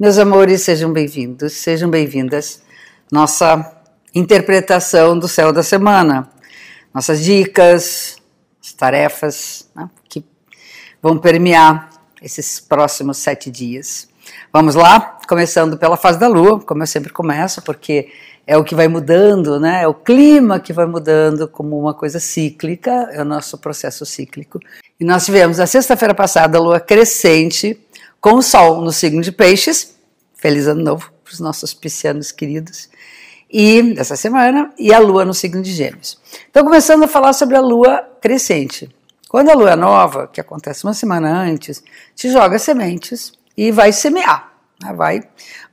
Meus amores, sejam bem-vindos, sejam bem-vindas. Nossa interpretação do céu da semana, nossas dicas, as tarefas né, que vão permear esses próximos sete dias. Vamos lá, começando pela fase da lua, como eu sempre começo, porque é o que vai mudando, né? É o clima que vai mudando como uma coisa cíclica, é o nosso processo cíclico. E nós tivemos a sexta-feira passada a lua crescente com o Sol no signo de Peixes. Feliz ano novo para os nossos piscianos queridos. E essa semana, e a Lua no signo de Gêmeos. Então, começando a falar sobre a Lua crescente. Quando a Lua é nova, que acontece uma semana antes, te joga sementes e vai semear, né? vai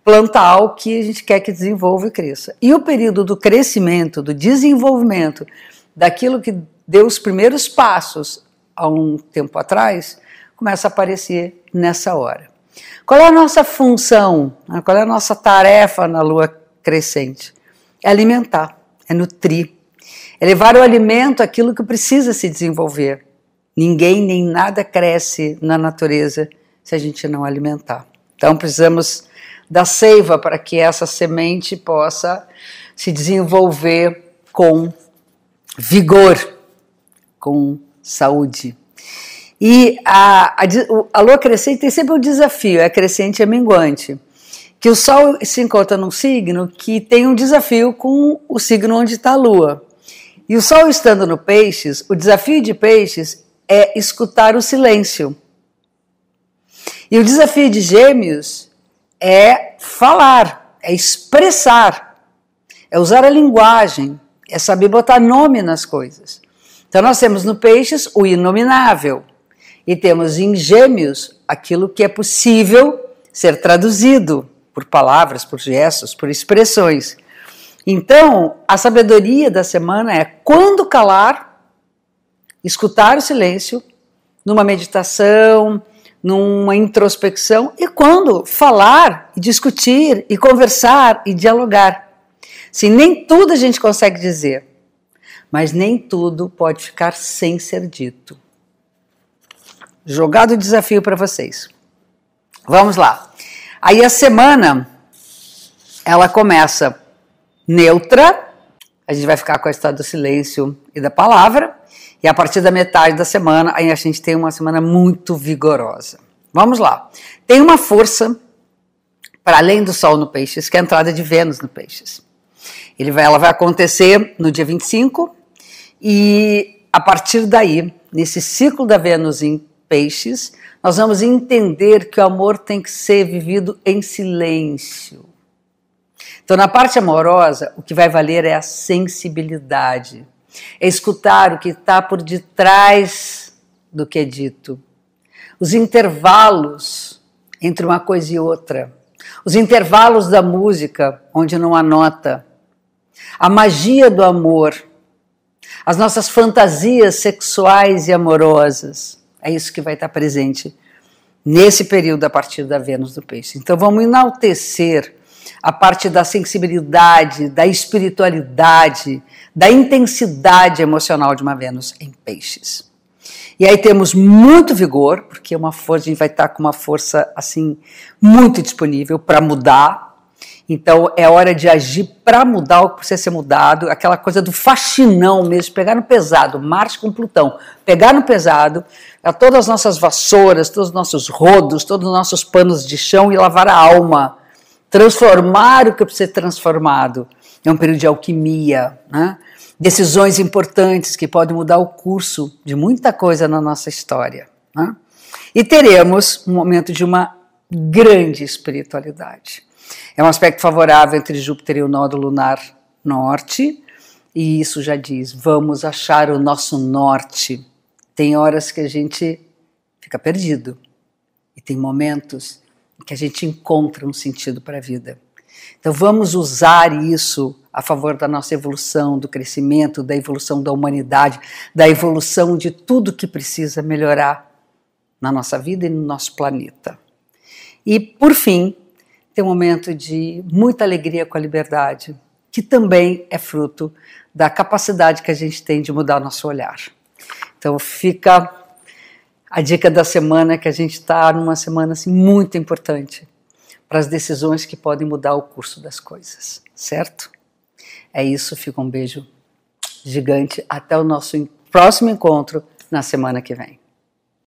plantar o que a gente quer que desenvolva e cresça. E o período do crescimento, do desenvolvimento, daquilo que deu os primeiros passos há um tempo atrás, começa a aparecer nessa hora. Qual é a nossa função? Né? Qual é a nossa tarefa na lua crescente? É alimentar, é nutrir, é levar o alimento aquilo que precisa se desenvolver. Ninguém nem nada cresce na natureza se a gente não alimentar. Então precisamos da seiva para que essa semente possa se desenvolver com vigor, com saúde. E a, a, a lua crescente tem sempre um desafio, é crescente e é minguante. Que o Sol se encontra num signo que tem um desafio com o signo onde está a lua. E o Sol estando no Peixes, o desafio de Peixes é escutar o silêncio. E o desafio de Gêmeos é falar, é expressar, é usar a linguagem, é saber botar nome nas coisas. Então nós temos no Peixes o inominável e temos em Gêmeos aquilo que é possível ser traduzido por palavras, por gestos, por expressões. Então, a sabedoria da semana é quando calar, escutar o silêncio, numa meditação, numa introspecção, e quando falar, discutir, e conversar, e dialogar. Sim, nem tudo a gente consegue dizer, mas nem tudo pode ficar sem ser dito jogado o desafio para vocês. Vamos lá. Aí a semana ela começa neutra, a gente vai ficar com a história do silêncio e da palavra, e a partir da metade da semana aí a gente tem uma semana muito vigorosa. Vamos lá. Tem uma força para além do Sol no Peixes, que é a entrada de Vênus no Peixes. Ele vai, ela vai acontecer no dia 25 e a partir daí, nesse ciclo da Vênus em peixes, nós vamos entender que o amor tem que ser vivido em silêncio. Então, na parte amorosa, o que vai valer é a sensibilidade, é escutar o que está por detrás do que é dito, os intervalos entre uma coisa e outra, os intervalos da música, onde não há nota, a magia do amor, as nossas fantasias sexuais e amorosas é isso que vai estar presente nesse período a partir da Vênus do Peixe. Então vamos enaltecer a parte da sensibilidade, da espiritualidade, da intensidade emocional de uma Vênus em Peixes. E aí temos muito vigor, porque uma força, a gente vai estar com uma força assim muito disponível para mudar, então é hora de agir para mudar o que precisa ser mudado, aquela coisa do faxinão mesmo, pegar no pesado, Marte com Plutão, pegar no pesado, a todas as nossas vassouras, todos os nossos rodos, todos os nossos panos de chão e lavar a alma, transformar o que precisa ser transformado. É um período de alquimia, né? decisões importantes que podem mudar o curso de muita coisa na nossa história. Né? E teremos um momento de uma grande espiritualidade. É um aspecto favorável entre Júpiter e o nódulo lunar norte, e isso já diz: vamos achar o nosso norte. Tem horas que a gente fica perdido, e tem momentos que a gente encontra um sentido para a vida. Então vamos usar isso a favor da nossa evolução, do crescimento, da evolução da humanidade, da evolução de tudo que precisa melhorar na nossa vida e no nosso planeta. E por fim, tem um momento de muita alegria com a liberdade, que também é fruto da capacidade que a gente tem de mudar nosso olhar. Então fica a dica da semana que a gente está numa semana assim, muito importante para as decisões que podem mudar o curso das coisas, certo? É isso, fica um beijo gigante. Até o nosso próximo encontro na semana que vem.